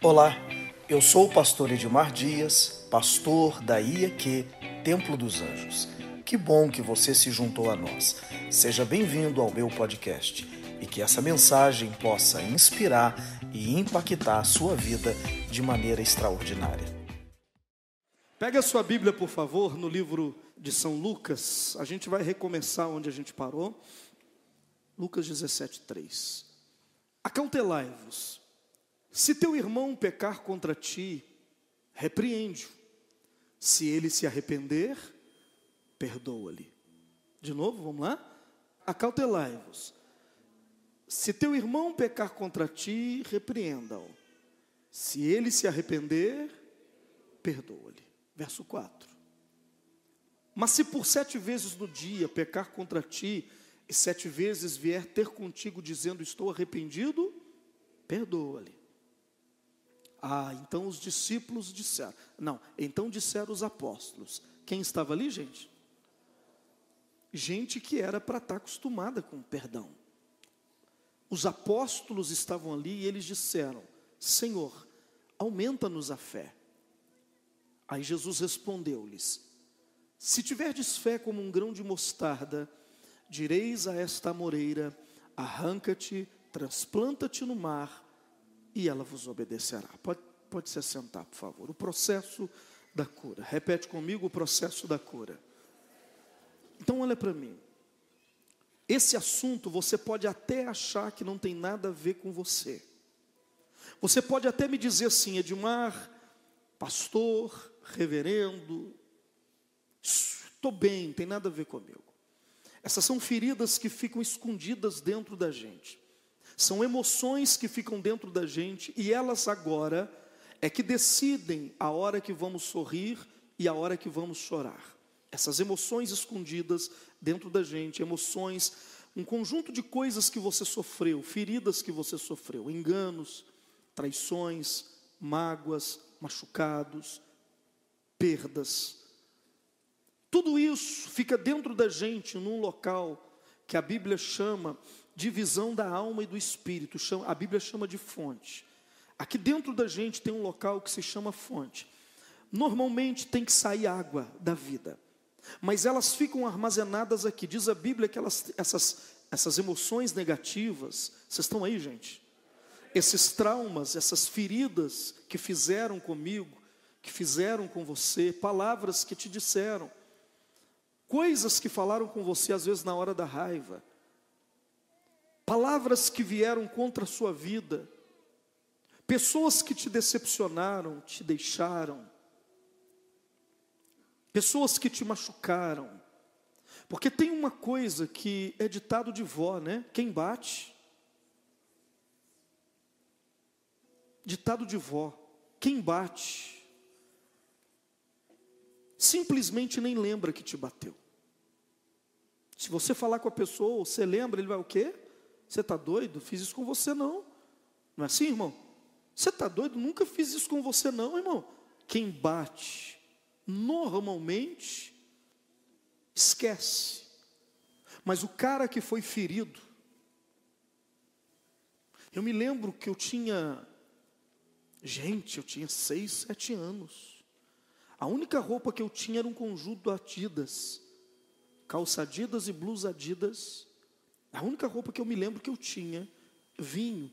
Olá, eu sou o pastor Edmar Dias, pastor da IEQ Templo dos Anjos. Que bom que você se juntou a nós. Seja bem-vindo ao meu podcast e que essa mensagem possa inspirar e impactar a sua vida de maneira extraordinária. Pega a sua Bíblia, por favor, no livro de São Lucas. A gente vai recomeçar onde a gente parou. Lucas 17, 3. Acautelai-vos. Se teu irmão pecar contra ti, repreende-o. Se ele se arrepender, perdoa-lhe. De novo, vamos lá? Acautelai-vos. Se teu irmão pecar contra ti, repreenda-o. Se ele se arrepender, perdoa-lhe. Verso 4. Mas se por sete vezes no dia pecar contra ti, e sete vezes vier ter contigo dizendo estou arrependido, perdoa-lhe. Ah, então os discípulos disseram. Não, então disseram os apóstolos. Quem estava ali, gente? Gente que era para estar acostumada com perdão. Os apóstolos estavam ali e eles disseram: Senhor, aumenta-nos a fé. Aí Jesus respondeu-lhes: Se tiverdes fé como um grão de mostarda, direis a esta amoreira: arranca-te, transplanta-te no mar, e ela vos obedecerá. Pode, pode se assentar, por favor. O processo da cura. Repete comigo o processo da cura. Então, olha para mim. Esse assunto você pode até achar que não tem nada a ver com você. Você pode até me dizer assim, Edmar, pastor, reverendo, estou bem, não tem nada a ver comigo. Essas são feridas que ficam escondidas dentro da gente. São emoções que ficam dentro da gente e elas agora é que decidem a hora que vamos sorrir e a hora que vamos chorar. Essas emoções escondidas dentro da gente, emoções, um conjunto de coisas que você sofreu, feridas que você sofreu, enganos, traições, mágoas, machucados, perdas. Tudo isso fica dentro da gente num local que a Bíblia chama de visão da alma e do espírito, a Bíblia chama de fonte. Aqui dentro da gente tem um local que se chama fonte. Normalmente tem que sair água da vida mas elas ficam armazenadas aqui. Diz a Bíblia que elas, essas, essas emoções negativas, vocês estão aí, gente? Esses traumas, essas feridas que fizeram comigo, que fizeram com você, palavras que te disseram, coisas que falaram com você às vezes na hora da raiva, palavras que vieram contra a sua vida, pessoas que te decepcionaram, te deixaram, pessoas que te machucaram. Porque tem uma coisa que é ditado de vó, né? Quem bate. Ditado de vó. Quem bate. Simplesmente nem lembra que te bateu. Se você falar com a pessoa, você lembra, ele vai o quê? Você está doido? Fiz isso com você não. Não é assim, irmão? Você está doido? Nunca fiz isso com você não, irmão. Quem bate normalmente esquece. Mas o cara que foi ferido, eu me lembro que eu tinha, gente, eu tinha seis, sete anos. A única roupa que eu tinha era um conjunto Adidas, calça Adidas e blusa Adidas. A única roupa que eu me lembro que eu tinha, vinho,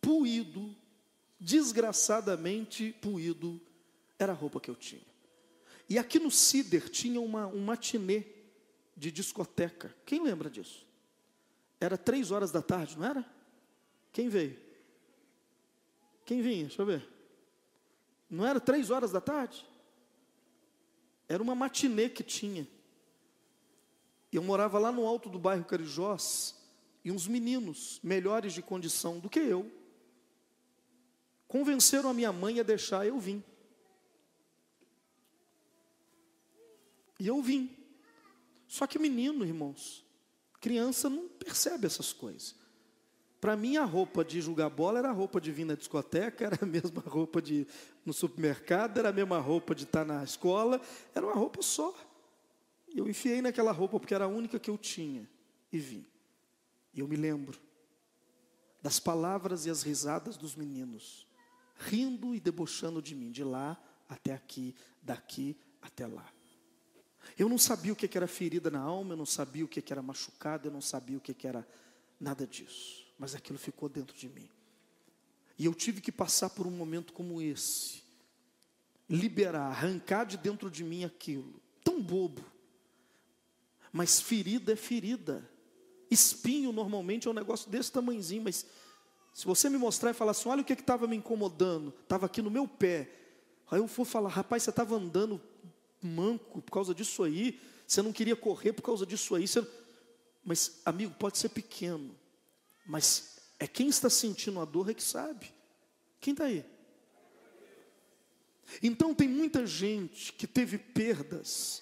puído, desgraçadamente puído, era a roupa que eu tinha. E aqui no Cider tinha uma, um matinê de discoteca. Quem lembra disso? Era três horas da tarde, não era? Quem veio? Quem vinha? Deixa eu ver. Não era três horas da tarde? Era uma matinê que tinha. Eu morava lá no alto do bairro Carijós e uns meninos melhores de condição do que eu convenceram a minha mãe a deixar eu vim. E eu vim. Só que menino, irmãos, criança não percebe essas coisas. Para mim, a roupa de jogar bola era a roupa de vir na discoteca, era a mesma roupa de no supermercado, era a mesma roupa de estar na escola, era uma roupa só. Eu enfiei naquela roupa porque era a única que eu tinha e vim. E eu me lembro das palavras e as risadas dos meninos. rindo e debochando de mim, de lá até aqui, daqui até lá. Eu não sabia o que era ferida na alma, eu não sabia o que era machucado, eu não sabia o que era nada disso, mas aquilo ficou dentro de mim. E eu tive que passar por um momento como esse, liberar, arrancar de dentro de mim aquilo, tão bobo, mas ferida é ferida. Espinho normalmente é um negócio desse tamanhozinho, mas se você me mostrar e falar assim, olha o que estava me incomodando, estava aqui no meu pé. Aí eu vou falar, rapaz, você estava andando manco por causa disso aí, você não queria correr por causa disso aí. Você... Mas, amigo, pode ser pequeno, mas é quem está sentindo a dor é que sabe. Quem está aí? Então tem muita gente que teve perdas,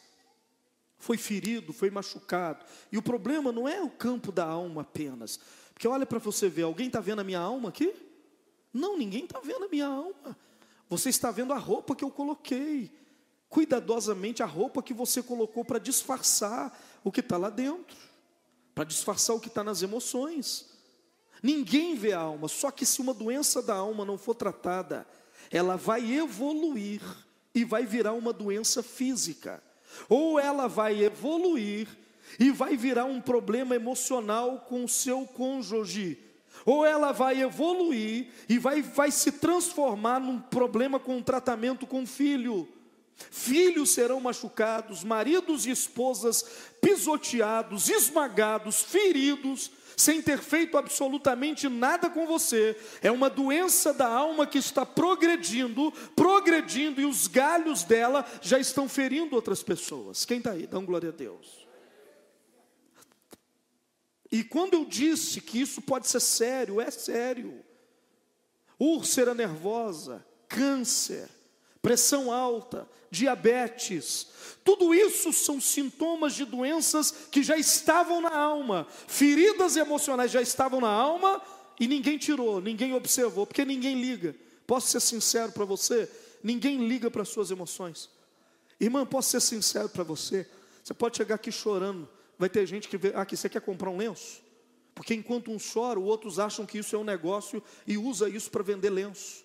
foi ferido, foi machucado. E o problema não é o campo da alma apenas. Porque olha para você ver, alguém está vendo a minha alma aqui? Não, ninguém está vendo a minha alma. Você está vendo a roupa que eu coloquei. Cuidadosamente a roupa que você colocou para disfarçar o que está lá dentro. Para disfarçar o que está nas emoções. Ninguém vê a alma, só que se uma doença da alma não for tratada, ela vai evoluir e vai virar uma doença física, ou ela vai evoluir e vai virar um problema emocional com o seu cônjuge, ou ela vai evoluir e vai, vai se transformar num problema com um tratamento com o filho. Filhos serão machucados, maridos e esposas pisoteados, esmagados, feridos, sem ter feito absolutamente nada com você. É uma doença da alma que está progredindo, progredindo, e os galhos dela já estão ferindo outras pessoas. Quem está aí? Dá um glória a Deus. E quando eu disse que isso pode ser sério, é sério. Úlcera nervosa, câncer, pressão alta, diabetes, tudo isso são sintomas de doenças que já estavam na alma, feridas emocionais já estavam na alma e ninguém tirou, ninguém observou, porque ninguém liga. Posso ser sincero para você? Ninguém liga para as suas emoções. Irmã, posso ser sincero para você? Você pode chegar aqui chorando, vai ter gente que vê, ah, aqui você quer comprar um lenço? Porque enquanto um chora, outros acham que isso é um negócio e usa isso para vender lenço.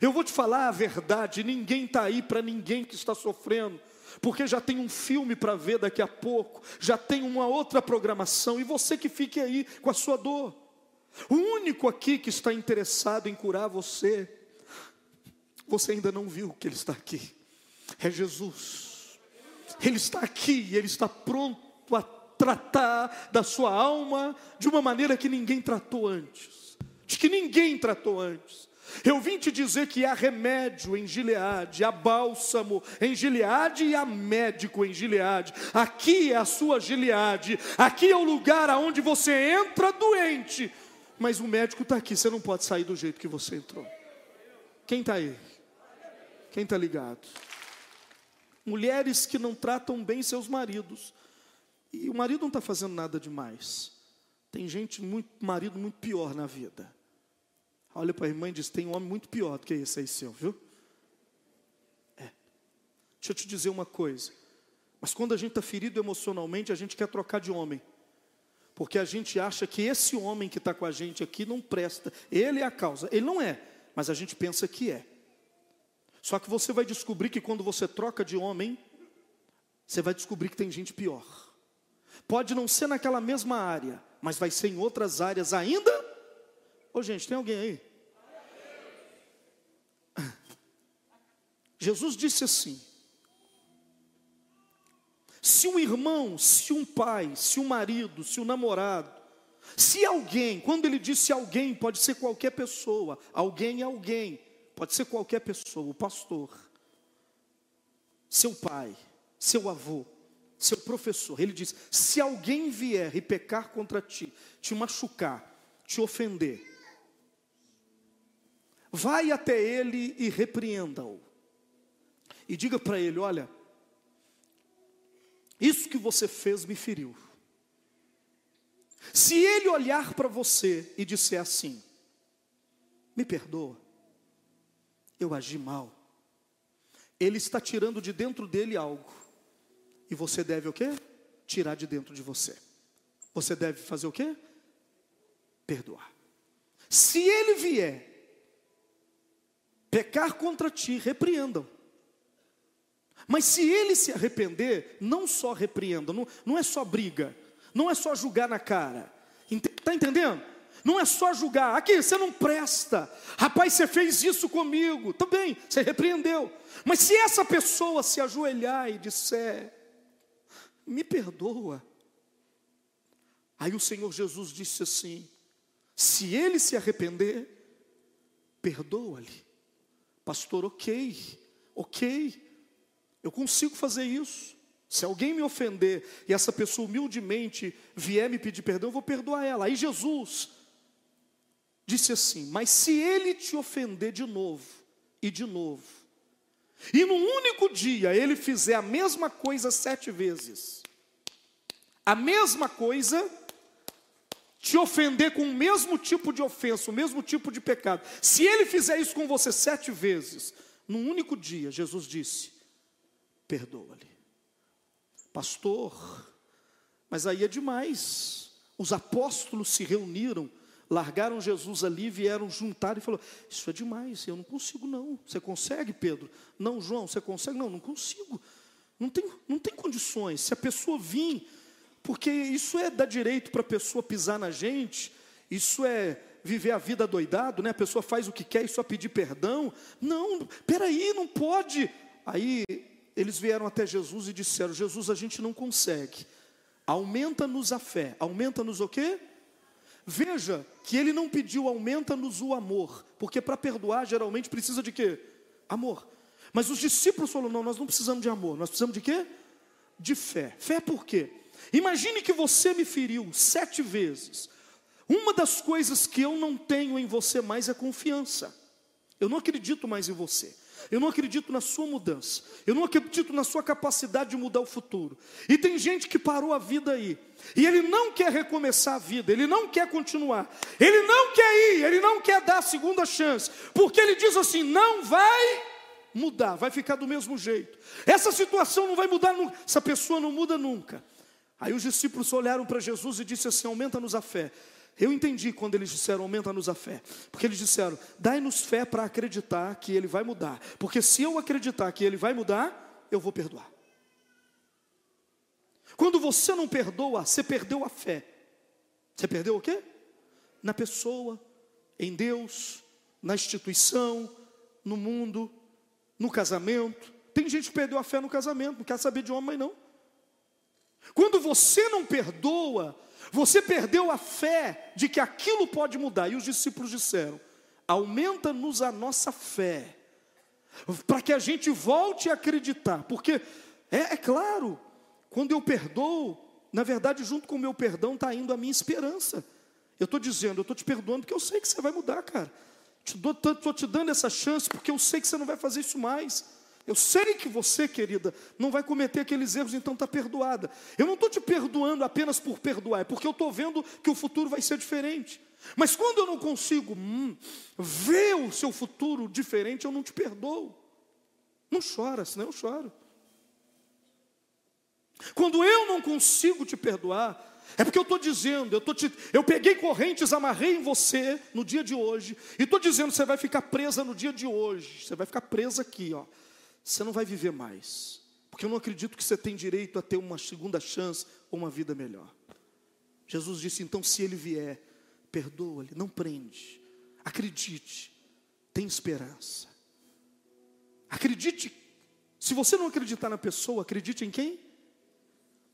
Eu vou te falar a verdade: ninguém está aí para ninguém que está sofrendo, porque já tem um filme para ver daqui a pouco, já tem uma outra programação, e você que fique aí com a sua dor. O único aqui que está interessado em curar você, você ainda não viu que Ele está aqui, é Jesus. Ele está aqui, Ele está pronto a tratar da sua alma de uma maneira que ninguém tratou antes, de que ninguém tratou antes. Eu vim te dizer que há remédio em Gileade, há bálsamo em Gileade e há médico em Gileade. Aqui é a sua Gileade, aqui é o lugar aonde você entra doente, mas o médico está aqui, você não pode sair do jeito que você entrou. Quem está aí? Quem está ligado? Mulheres que não tratam bem seus maridos, e o marido não está fazendo nada demais. Tem gente, muito, marido muito pior na vida Olha para a irmã e diz: tem um homem muito pior do que esse aí seu, viu? É. Deixa eu te dizer uma coisa. Mas quando a gente está ferido emocionalmente, a gente quer trocar de homem. Porque a gente acha que esse homem que está com a gente aqui não presta. Ele é a causa. Ele não é, mas a gente pensa que é. Só que você vai descobrir que quando você troca de homem, você vai descobrir que tem gente pior. Pode não ser naquela mesma área, mas vai ser em outras áreas ainda Ô gente, tem alguém aí? Jesus disse assim: se um irmão, se um pai, se um marido, se um namorado, se alguém, quando ele disse alguém, pode ser qualquer pessoa, alguém é alguém, pode ser qualquer pessoa, o pastor, seu pai, seu avô, seu professor, ele diz: se alguém vier e pecar contra ti, te machucar, te ofender, vai até ele e repreenda-o. E diga para ele: olha, isso que você fez me feriu. Se ele olhar para você e disser assim: me perdoa, eu agi mal, ele está tirando de dentro dele algo, e você deve o quê? Tirar de dentro de você. Você deve fazer o quê? Perdoar. Se ele vier pecar contra ti, repreendam. Mas se ele se arrepender, não só repreenda, não, não é só briga, não é só julgar na cara. Está entendendo? Não é só julgar, aqui você não presta, rapaz, você fez isso comigo, também, você repreendeu. Mas se essa pessoa se ajoelhar e disser, me perdoa, aí o Senhor Jesus disse assim: se ele se arrepender, perdoa-lhe, pastor, ok, ok, eu consigo fazer isso. Se alguém me ofender e essa pessoa humildemente vier me pedir perdão, eu vou perdoar ela. Aí Jesus disse assim: Mas se ele te ofender de novo e de novo, e num único dia ele fizer a mesma coisa sete vezes, a mesma coisa, te ofender com o mesmo tipo de ofensa, o mesmo tipo de pecado, se ele fizer isso com você sete vezes, num único dia, Jesus disse: perdoa-lhe. Pastor, mas aí é demais. Os apóstolos se reuniram, largaram Jesus ali, vieram juntar e falou: Isso é demais, eu não consigo não. Você consegue, Pedro? Não, João, você consegue? Não, não consigo. Não tem, não tem condições. Se a pessoa vir, porque isso é dar direito para a pessoa pisar na gente, isso é viver a vida doidado, né? A pessoa faz o que quer e só pedir perdão. Não, peraí, não pode. Aí eles vieram até Jesus e disseram: Jesus, a gente não consegue. Aumenta-nos a fé. Aumenta-nos o quê? Veja que ele não pediu aumenta-nos o amor, porque para perdoar geralmente precisa de quê? Amor. Mas os discípulos falaram: não, nós não precisamos de amor, nós precisamos de quê? De fé. Fé por quê? Imagine que você me feriu sete vezes. Uma das coisas que eu não tenho em você mais é confiança. Eu não acredito mais em você. Eu não acredito na sua mudança. Eu não acredito na sua capacidade de mudar o futuro. E tem gente que parou a vida aí. E ele não quer recomeçar a vida, ele não quer continuar. Ele não quer ir, ele não quer dar a segunda chance. Porque ele diz assim: não vai mudar, vai ficar do mesmo jeito. Essa situação não vai mudar nunca. Essa pessoa não muda nunca. Aí os discípulos olharam para Jesus e disse assim: aumenta-nos a fé. Eu entendi quando eles disseram, aumenta-nos a fé. Porque eles disseram, dai-nos fé para acreditar que ele vai mudar. Porque se eu acreditar que ele vai mudar, eu vou perdoar. Quando você não perdoa, você perdeu a fé. Você perdeu o quê? Na pessoa, em Deus, na instituição, no mundo, no casamento. Tem gente que perdeu a fé no casamento, não quer saber de homem, não. Quando você não perdoa, você perdeu a fé de que aquilo pode mudar. E os discípulos disseram: aumenta-nos a nossa fé, para que a gente volte a acreditar. Porque é, é claro, quando eu perdoo, na verdade, junto com o meu perdão está indo a minha esperança. Eu estou dizendo, eu estou te perdoando porque eu sei que você vai mudar, cara. Estou te dando essa chance porque eu sei que você não vai fazer isso mais. Eu sei que você, querida, não vai cometer aqueles erros, então está perdoada. Eu não estou te perdoando apenas por perdoar, é porque eu estou vendo que o futuro vai ser diferente. Mas quando eu não consigo hum, ver o seu futuro diferente, eu não te perdoo. Não chora, senão eu choro. Quando eu não consigo te perdoar, é porque eu estou dizendo, eu, tô te, eu peguei correntes, amarrei em você no dia de hoje, e estou dizendo, você vai ficar presa no dia de hoje, você vai ficar presa aqui, ó você não vai viver mais. Porque eu não acredito que você tem direito a ter uma segunda chance ou uma vida melhor. Jesus disse: então, se ele vier, perdoa-lhe, não prende. Acredite, tem esperança. Acredite. Se você não acreditar na pessoa, acredite em quem?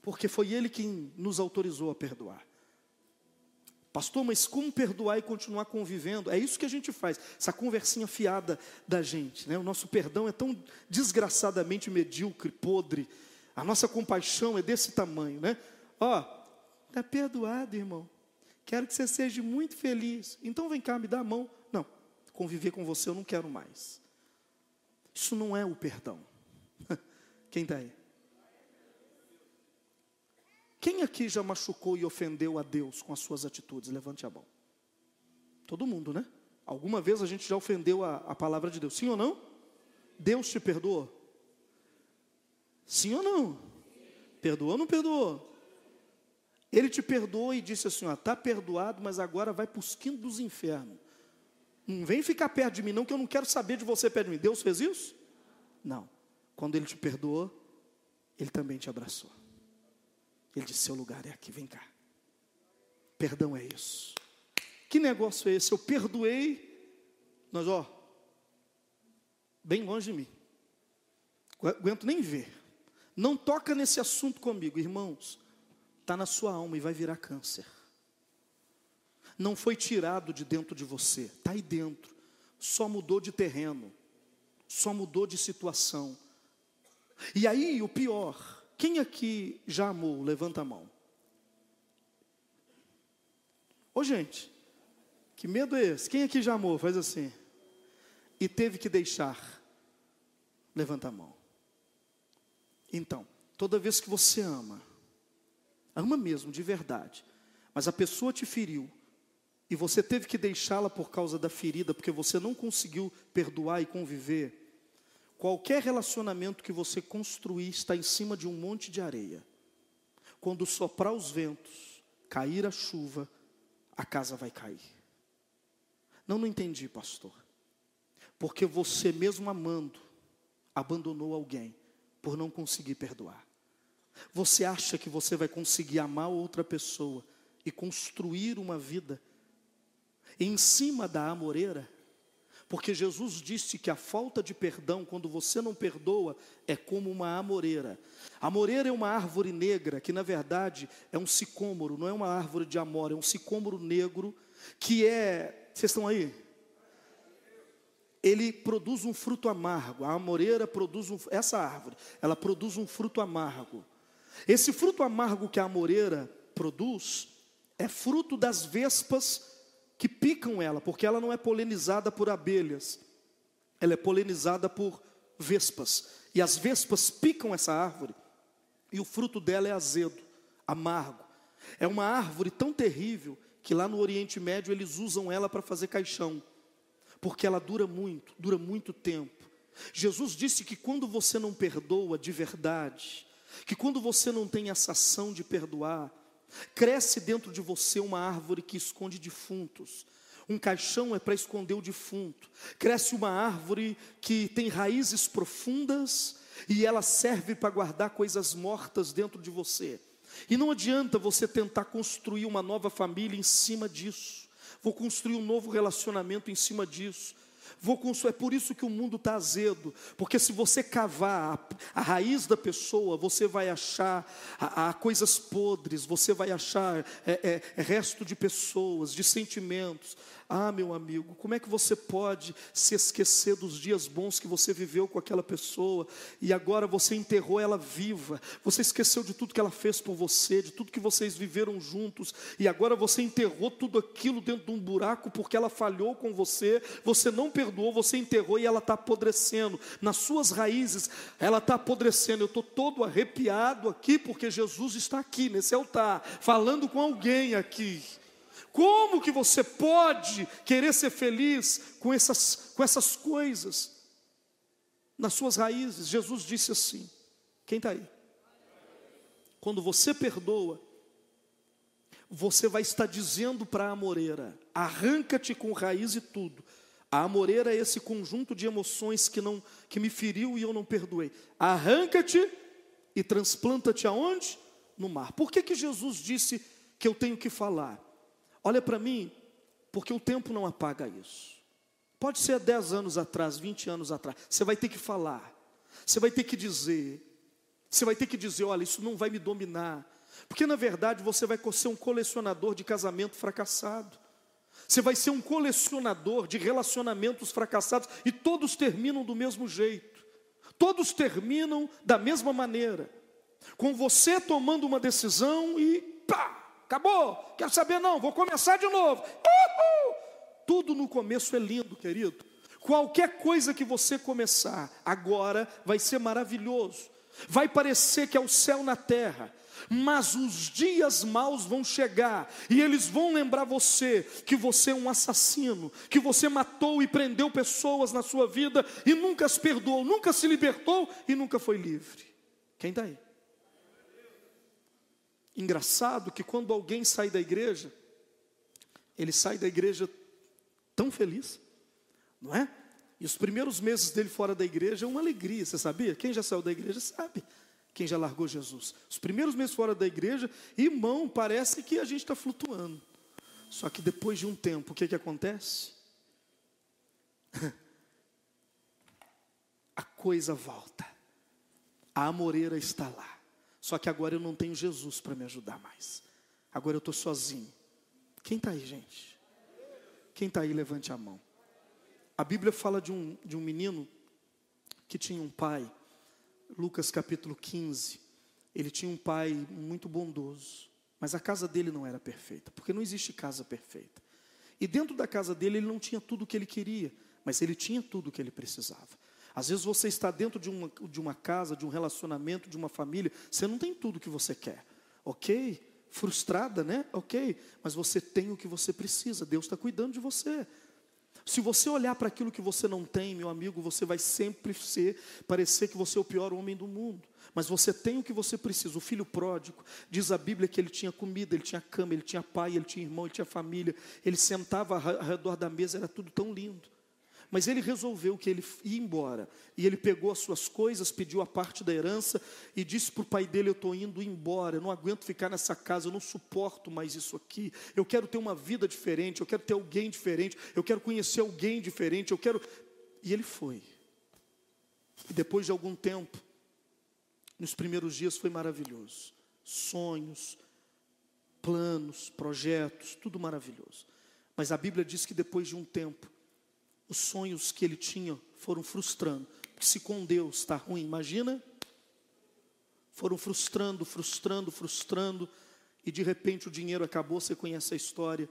Porque foi ele quem nos autorizou a perdoar. Pastor, mas como perdoar e continuar convivendo? É isso que a gente faz, essa conversinha fiada da gente. Né? O nosso perdão é tão desgraçadamente medíocre, podre. A nossa compaixão é desse tamanho, né? Ó, está perdoado, irmão. Quero que você seja muito feliz. Então vem cá, me dá a mão. Não, conviver com você eu não quero mais. Isso não é o perdão. Quem está aí? Quem aqui já machucou e ofendeu a Deus com as suas atitudes? Levante a mão. Todo mundo, né? Alguma vez a gente já ofendeu a, a palavra de Deus, sim ou não? Deus te perdoou? Sim ou não? Perdoou ou não perdoou? Ele te perdoou e disse assim: está perdoado, mas agora vai para os quintos dos infernos. Não vem ficar perto de mim, não, que eu não quero saber de você perto de mim. Deus fez isso? Não. Quando Ele te perdoou, Ele também te abraçou. Ele disse: Seu lugar é aqui, vem cá. Perdão é isso. Que negócio é esse? Eu perdoei, nós, ó, bem longe de mim. Aguento nem ver. Não toca nesse assunto comigo, irmãos. Está na sua alma e vai virar câncer. Não foi tirado de dentro de você, está aí dentro. Só mudou de terreno, só mudou de situação. E aí, o pior, quem aqui já amou? Levanta a mão. Ô gente, que medo é esse? Quem aqui já amou? Faz assim. E teve que deixar. Levanta a mão. Então, toda vez que você ama, ama mesmo, de verdade, mas a pessoa te feriu, e você teve que deixá-la por causa da ferida, porque você não conseguiu perdoar e conviver, qualquer relacionamento que você construir está em cima de um monte de areia. Quando soprar os ventos, cair a chuva, a casa vai cair. Não, não entendi, pastor. Porque você mesmo amando, abandonou alguém por não conseguir perdoar. Você acha que você vai conseguir amar outra pessoa e construir uma vida em cima da amoreira? Porque Jesus disse que a falta de perdão, quando você não perdoa, é como uma amoreira. A amoreira é uma árvore negra, que na verdade é um sicômoro, não é uma árvore de amor, é um sicômoro negro, que é vocês estão aí? Ele produz um fruto amargo. A amoreira produz um, essa árvore, ela produz um fruto amargo. Esse fruto amargo que a amoreira produz é fruto das vespas que picam ela, porque ela não é polinizada por abelhas. Ela é polinizada por vespas. E as vespas picam essa árvore e o fruto dela é azedo, amargo. É uma árvore tão terrível que lá no Oriente Médio eles usam ela para fazer caixão, porque ela dura muito, dura muito tempo. Jesus disse que quando você não perdoa de verdade, que quando você não tem essa ação de perdoar, cresce dentro de você uma árvore que esconde defuntos. Um caixão é para esconder o defunto. Cresce uma árvore que tem raízes profundas e ela serve para guardar coisas mortas dentro de você. E não adianta você tentar construir uma nova família em cima disso. Vou construir um novo relacionamento em cima disso. Vou construir. É por isso que o mundo está azedo. Porque se você cavar a, a, raiz da pessoa, você vai achar a, a coisas podres, você vai achar é, é resto de pessoas, de sentimentos. Ah, meu amigo, como é que você pode se esquecer dos dias bons que você viveu com aquela pessoa e agora você enterrou ela viva? Você esqueceu de tudo que ela fez por você, de tudo que vocês viveram juntos e agora você enterrou tudo aquilo dentro de um buraco porque ela falhou com você, você não perdoou, você enterrou e ela está apodrecendo. Nas suas raízes, ela está apodrecendo. Eu estou todo arrepiado aqui porque Jesus está aqui nesse altar, falando com alguém aqui. Como que você pode querer ser feliz com essas, com essas coisas? Nas suas raízes, Jesus disse assim: quem está aí? Quando você perdoa, você vai estar dizendo para a amoreira: arranca-te com raiz e tudo. A amoreira é esse conjunto de emoções que não que me feriu e eu não perdoei. Arranca-te e transplanta-te aonde? No mar. Por que, que Jesus disse que eu tenho que falar? Olha para mim, porque o tempo não apaga isso. Pode ser 10 anos atrás, 20 anos atrás. Você vai ter que falar. Você vai ter que dizer. Você vai ter que dizer: olha, isso não vai me dominar. Porque na verdade você vai ser um colecionador de casamento fracassado. Você vai ser um colecionador de relacionamentos fracassados e todos terminam do mesmo jeito. Todos terminam da mesma maneira. Com você tomando uma decisão e pá, acabou, quero saber não, vou começar de novo. Uhul! Tudo no começo é lindo, querido. Qualquer coisa que você começar agora vai ser maravilhoso. Vai parecer que é o céu na terra, mas os dias maus vão chegar e eles vão lembrar você que você é um assassino, que você matou e prendeu pessoas na sua vida e nunca as perdoou, nunca se libertou e nunca foi livre. Quem está aí? Engraçado que quando alguém sai da igreja, ele sai da igreja tão feliz. não é? E os primeiros meses dele fora da igreja é uma alegria, você sabia? Quem já saiu da igreja sabe. Quem já largou Jesus. Os primeiros meses fora da igreja, irmão, parece que a gente está flutuando. Só que depois de um tempo, o que, que acontece? A coisa volta. A amoreira está lá. Só que agora eu não tenho Jesus para me ajudar mais. Agora eu estou sozinho. Quem está aí, gente? Quem está aí, levante a mão. A Bíblia fala de um, de um menino que tinha um pai, Lucas capítulo 15. Ele tinha um pai muito bondoso, mas a casa dele não era perfeita, porque não existe casa perfeita. E dentro da casa dele ele não tinha tudo o que ele queria, mas ele tinha tudo o que ele precisava. Às vezes você está dentro de uma, de uma casa, de um relacionamento, de uma família, você não tem tudo o que você quer, ok? Frustrada, né? Ok, mas você tem o que você precisa, Deus está cuidando de você. Se você olhar para aquilo que você não tem, meu amigo, você vai sempre ser, parecer que você é o pior homem do mundo. Mas você tem o que você precisa. O filho pródigo, diz a Bíblia que ele tinha comida, ele tinha cama, ele tinha pai, ele tinha irmão, ele tinha família. Ele sentava ao redor da mesa, era tudo tão lindo. Mas ele resolveu que ele ia embora. E ele pegou as suas coisas, pediu a parte da herança e disse para o pai dele: Eu estou indo embora, eu não aguento ficar nessa casa, eu não suporto mais isso aqui. Eu quero ter uma vida diferente, eu quero ter alguém diferente, eu quero conhecer alguém diferente, eu quero. E ele foi. E depois de algum tempo, nos primeiros dias foi maravilhoso. Sonhos, planos, projetos, tudo maravilhoso. Mas a Bíblia diz que depois de um tempo, os sonhos que ele tinha foram frustrando. Porque se com Deus está ruim, imagina? Foram frustrando, frustrando, frustrando, e de repente o dinheiro acabou, você conhece a história.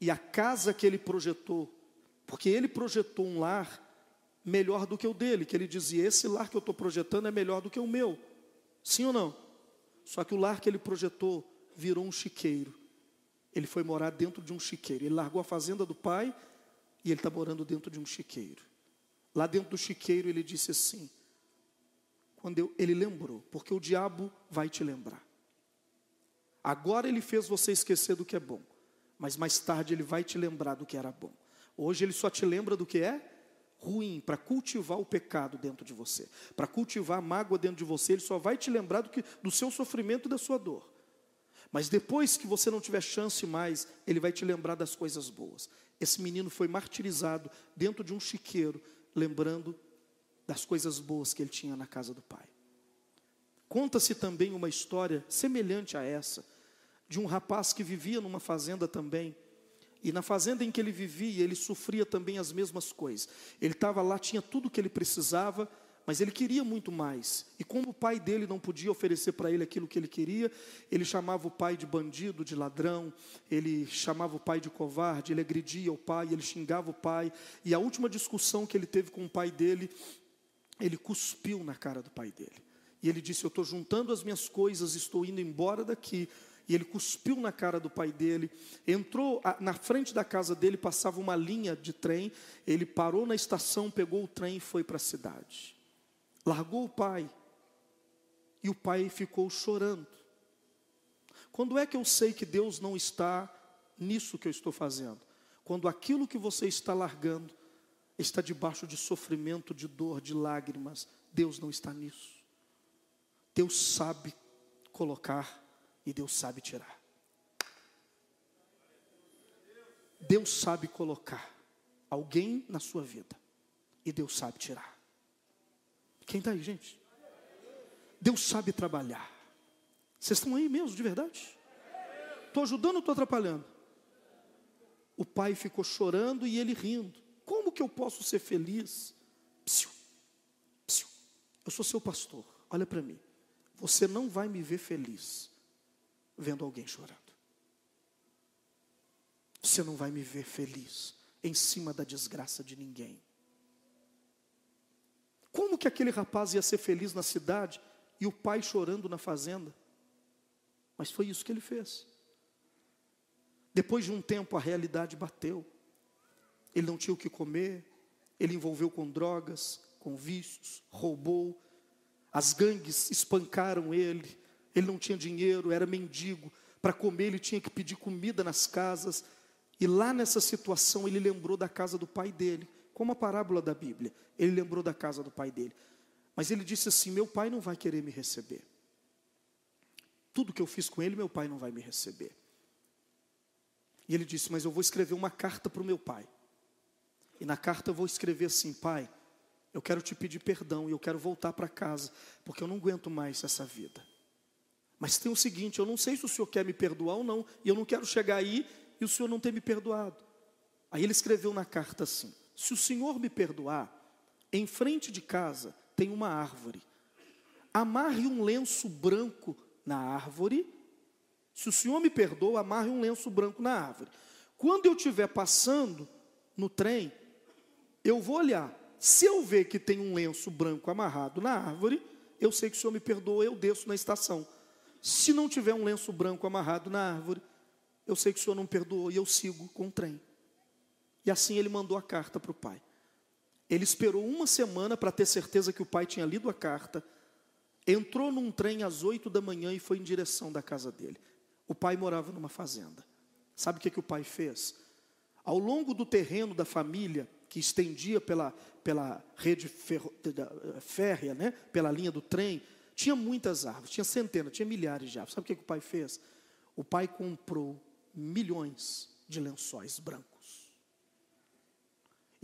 E a casa que ele projetou, porque ele projetou um lar melhor do que o dele, que ele dizia: esse lar que eu estou projetando é melhor do que o meu. Sim ou não? Só que o lar que ele projetou virou um chiqueiro. Ele foi morar dentro de um chiqueiro. Ele largou a fazenda do pai e ele está morando dentro de um chiqueiro. Lá dentro do chiqueiro ele disse assim: quando eu, ele lembrou, porque o diabo vai te lembrar. Agora ele fez você esquecer do que é bom, mas mais tarde ele vai te lembrar do que era bom. Hoje ele só te lembra do que é ruim, para cultivar o pecado dentro de você, para cultivar a mágoa dentro de você, ele só vai te lembrar do, que, do seu sofrimento e da sua dor. Mas depois que você não tiver chance mais, ele vai te lembrar das coisas boas. Esse menino foi martirizado dentro de um chiqueiro, lembrando das coisas boas que ele tinha na casa do pai. Conta-se também uma história semelhante a essa, de um rapaz que vivia numa fazenda também, e na fazenda em que ele vivia, ele sofria também as mesmas coisas. Ele estava lá, tinha tudo o que ele precisava, mas ele queria muito mais. E como o pai dele não podia oferecer para ele aquilo que ele queria, ele chamava o pai de bandido, de ladrão, ele chamava o pai de covarde, ele agredia o pai, ele xingava o pai. E a última discussão que ele teve com o pai dele, ele cuspiu na cara do pai dele. E ele disse: Eu estou juntando as minhas coisas, estou indo embora daqui. E ele cuspiu na cara do pai dele, entrou na frente da casa dele, passava uma linha de trem. Ele parou na estação, pegou o trem e foi para a cidade largou o pai e o pai ficou chorando. Quando é que eu sei que Deus não está nisso que eu estou fazendo? Quando aquilo que você está largando está debaixo de sofrimento, de dor, de lágrimas, Deus não está nisso. Deus sabe colocar e Deus sabe tirar. Deus sabe colocar alguém na sua vida e Deus sabe tirar. Quem está aí, gente? Deus sabe trabalhar. Vocês estão aí mesmo, de verdade? Estou ajudando ou estou atrapalhando? O pai ficou chorando e ele rindo. Como que eu posso ser feliz? Psiu, psiu. Eu sou seu pastor. Olha para mim. Você não vai me ver feliz vendo alguém chorando. Você não vai me ver feliz em cima da desgraça de ninguém. Como que aquele rapaz ia ser feliz na cidade e o pai chorando na fazenda? Mas foi isso que ele fez. Depois de um tempo, a realidade bateu. Ele não tinha o que comer, ele envolveu com drogas, com vícios, roubou. As gangues espancaram ele, ele não tinha dinheiro, era mendigo. Para comer, ele tinha que pedir comida nas casas. E lá nessa situação, ele lembrou da casa do pai dele, como a parábola da Bíblia. Ele lembrou da casa do pai dele. Mas ele disse assim: Meu pai não vai querer me receber. Tudo que eu fiz com ele, meu pai não vai me receber. E ele disse: Mas eu vou escrever uma carta para o meu pai. E na carta eu vou escrever assim: Pai, eu quero te pedir perdão e eu quero voltar para casa, porque eu não aguento mais essa vida. Mas tem o seguinte: eu não sei se o senhor quer me perdoar ou não, e eu não quero chegar aí e o senhor não ter me perdoado. Aí ele escreveu na carta assim: Se o senhor me perdoar, em frente de casa tem uma árvore. Amarre um lenço branco na árvore. Se o senhor me perdoa, amarre um lenço branco na árvore. Quando eu estiver passando no trem, eu vou olhar. Se eu ver que tem um lenço branco amarrado na árvore, eu sei que o senhor me perdoa, eu desço na estação. Se não tiver um lenço branco amarrado na árvore, eu sei que o senhor não perdoou e eu sigo com o trem. E assim ele mandou a carta para o pai. Ele esperou uma semana para ter certeza que o pai tinha lido a carta, entrou num trem às oito da manhã e foi em direção da casa dele. O pai morava numa fazenda. Sabe o que, que o pai fez? Ao longo do terreno da família, que estendia pela, pela rede ferro, férrea, né? pela linha do trem, tinha muitas árvores, tinha centenas, tinha milhares de árvores. Sabe o que, que o pai fez? O pai comprou milhões de lençóis brancos.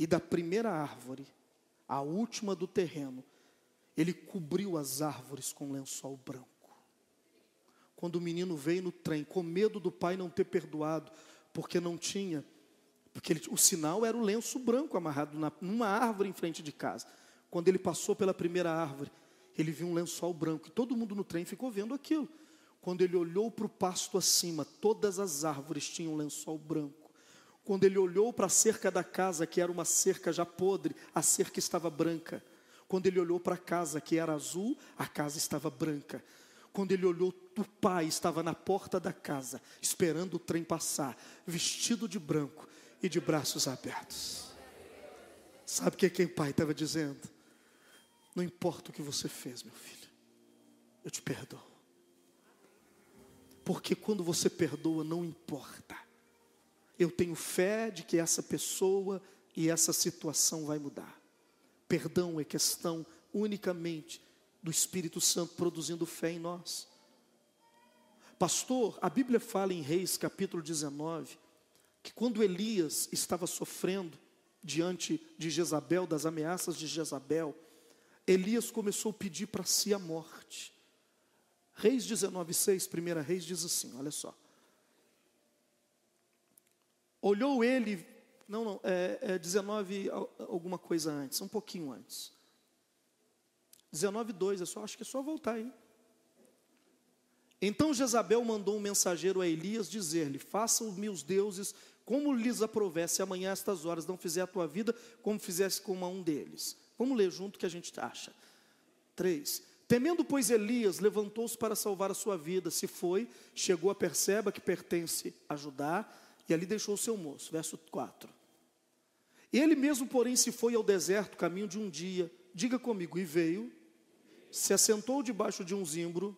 E da primeira árvore à última do terreno, ele cobriu as árvores com lençol branco. Quando o menino veio no trem, com medo do pai não ter perdoado, porque não tinha, porque ele, o sinal era o lenço branco amarrado na, numa árvore em frente de casa. Quando ele passou pela primeira árvore, ele viu um lençol branco e todo mundo no trem ficou vendo aquilo. Quando ele olhou para o pasto acima, todas as árvores tinham lençol branco. Quando ele olhou para a cerca da casa, que era uma cerca já podre, a cerca estava branca. Quando ele olhou para a casa, que era azul, a casa estava branca. Quando ele olhou, o pai estava na porta da casa, esperando o trem passar, vestido de branco e de braços abertos. Sabe o que, que o pai estava dizendo? Não importa o que você fez, meu filho, eu te perdoo. Porque quando você perdoa, não importa eu tenho fé de que essa pessoa e essa situação vai mudar. Perdão é questão unicamente do Espírito Santo produzindo fé em nós. Pastor, a Bíblia fala em Reis capítulo 19 que quando Elias estava sofrendo diante de Jezabel, das ameaças de Jezabel, Elias começou a pedir para si a morte. Reis 19:6, primeira Reis diz assim, olha só. Olhou ele, não, não, é, é 19 alguma coisa antes, um pouquinho antes. 19, 2, é só, acho que é só voltar aí. Então Jezabel mandou um mensageiro a Elias dizer-lhe: Façam-me os deuses como lhes aprovesse se amanhã, a estas horas, não fizer a tua vida como fizesse com um deles. Vamos ler junto que a gente acha. 3. Temendo, pois, Elias levantou-se para salvar a sua vida, se foi, chegou a Perseba, que pertence a Judá, e ali deixou o seu moço. Verso 4. Ele mesmo, porém, se foi ao deserto, caminho de um dia, diga comigo, e veio, se assentou debaixo de um zimbro,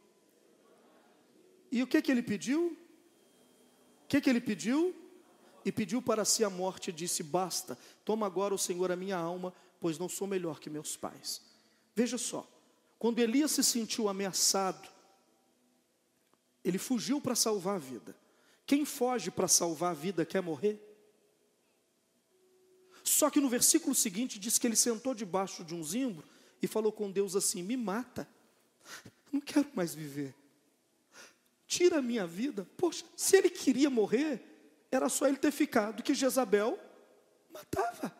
e o que que ele pediu? O que que ele pediu? E pediu para si a morte, e disse: Basta, toma agora o Senhor a minha alma, pois não sou melhor que meus pais. Veja só, quando Elias se sentiu ameaçado, ele fugiu para salvar a vida. Quem foge para salvar a vida quer morrer? Só que no versículo seguinte diz que ele sentou debaixo de um zimbro e falou com Deus assim: Me mata, não quero mais viver, tira a minha vida. Poxa, se ele queria morrer, era só ele ter ficado, que Jezabel matava.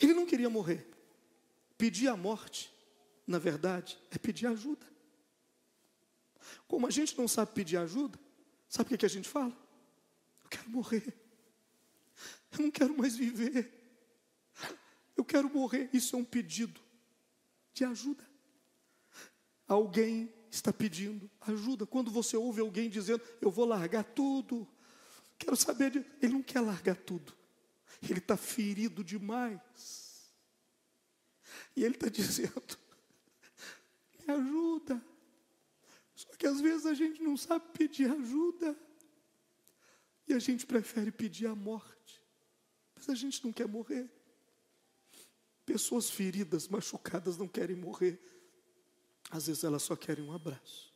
Ele não queria morrer, pedir a morte, na verdade, é pedir ajuda. Como a gente não sabe pedir ajuda, Sabe o que, que a gente fala? Eu quero morrer. Eu não quero mais viver. Eu quero morrer. Isso é um pedido de ajuda. Alguém está pedindo ajuda. Quando você ouve alguém dizendo, eu vou largar tudo, quero saber de. Ele não quer largar tudo. Ele está ferido demais. E ele está dizendo, me ajuda. Só que às vezes a gente não sabe pedir ajuda. E a gente prefere pedir a morte. Mas a gente não quer morrer. Pessoas feridas, machucadas, não querem morrer. Às vezes elas só querem um abraço.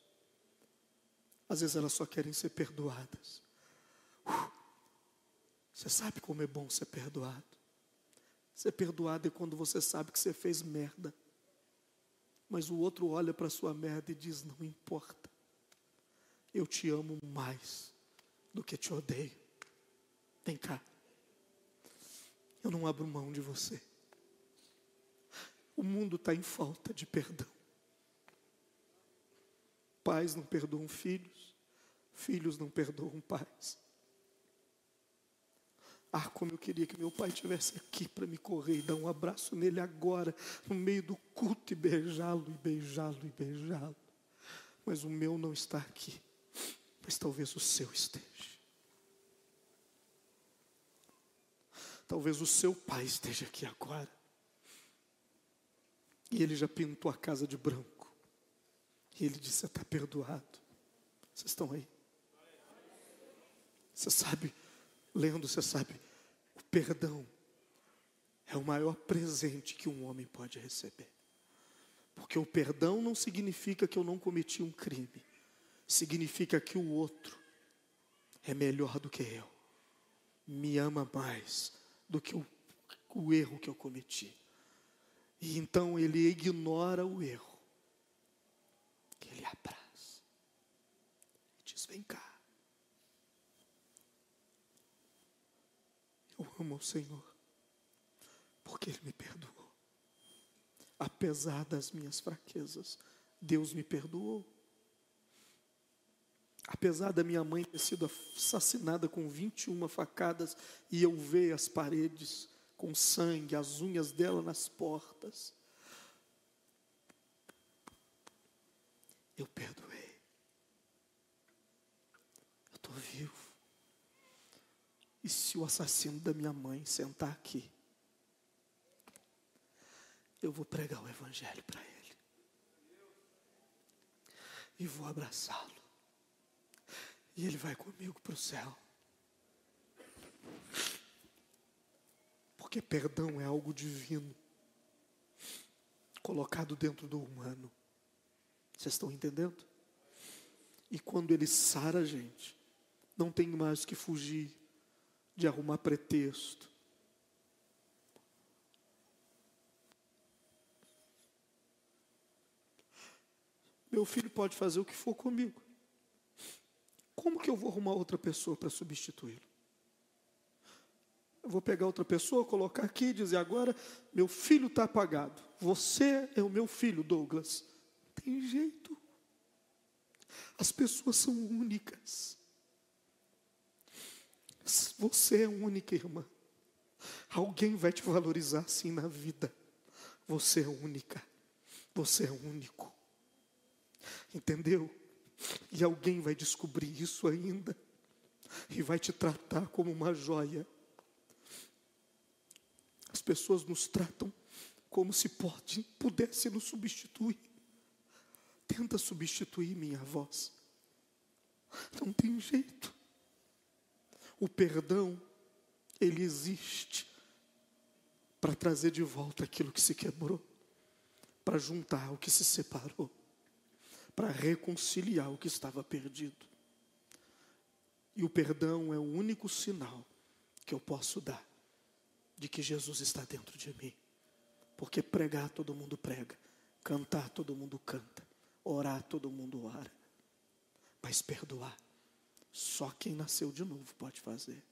Às vezes elas só querem ser perdoadas. Uh, você sabe como é bom ser perdoado? Ser perdoado é quando você sabe que você fez merda. Mas o outro olha para sua merda e diz: Não importa. Eu te amo mais do que te odeio. Vem cá. Eu não abro mão de você. O mundo está em falta de perdão. Pais não perdoam filhos, filhos não perdoam pais. Ah, como eu queria que meu pai estivesse aqui para me correr e dar um abraço nele agora, no meio do culto, e beijá-lo, e beijá-lo, e beijá-lo. Mas o meu não está aqui, mas talvez o seu esteja. Talvez o seu pai esteja aqui agora. E ele já pintou a casa de branco. E ele disse: Está perdoado. Vocês estão aí? Você sabe, lendo, você sabe, o perdão é o maior presente que um homem pode receber. Porque o perdão não significa que eu não cometi um crime, significa que o outro é melhor do que eu, me ama mais do que o, o erro que eu cometi. E então ele ignora o erro. Que ele apraz. E diz: Vem cá. Eu amo o Senhor. Porque Ele me perdoou. Apesar das minhas fraquezas, Deus me perdoou. Apesar da minha mãe ter sido assassinada com 21 facadas e eu ver as paredes com sangue, as unhas dela nas portas. Eu perdoei. Eu estou vivo. E se o assassino da minha mãe sentar aqui, eu vou pregar o Evangelho para ele. E vou abraçá-lo. E ele vai comigo para o céu. Porque perdão é algo divino, colocado dentro do humano. Vocês estão entendendo? E quando ele sara a gente, não tem mais que fugir de arrumar pretexto. Meu filho pode fazer o que for comigo. Como que eu vou arrumar outra pessoa para substituí-lo? Eu vou pegar outra pessoa, colocar aqui e dizer agora, meu filho está apagado. Você é o meu filho, Douglas. Tem jeito. As pessoas são únicas. Você é única, irmã. Alguém vai te valorizar assim na vida. Você é única. Você é único. Entendeu? E alguém vai descobrir isso ainda. E vai te tratar como uma joia. As pessoas nos tratam como se pode, pudesse nos substituir. Tenta substituir minha voz. Não tem jeito. O perdão, ele existe para trazer de volta aquilo que se quebrou, para juntar o que se separou, para reconciliar o que estava perdido. E o perdão é o único sinal que eu posso dar de que Jesus está dentro de mim. Porque pregar todo mundo prega, cantar todo mundo canta, orar todo mundo ora. Mas perdoar, só quem nasceu de novo pode fazer.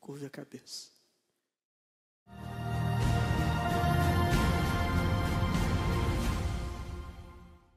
Curve a cabeça.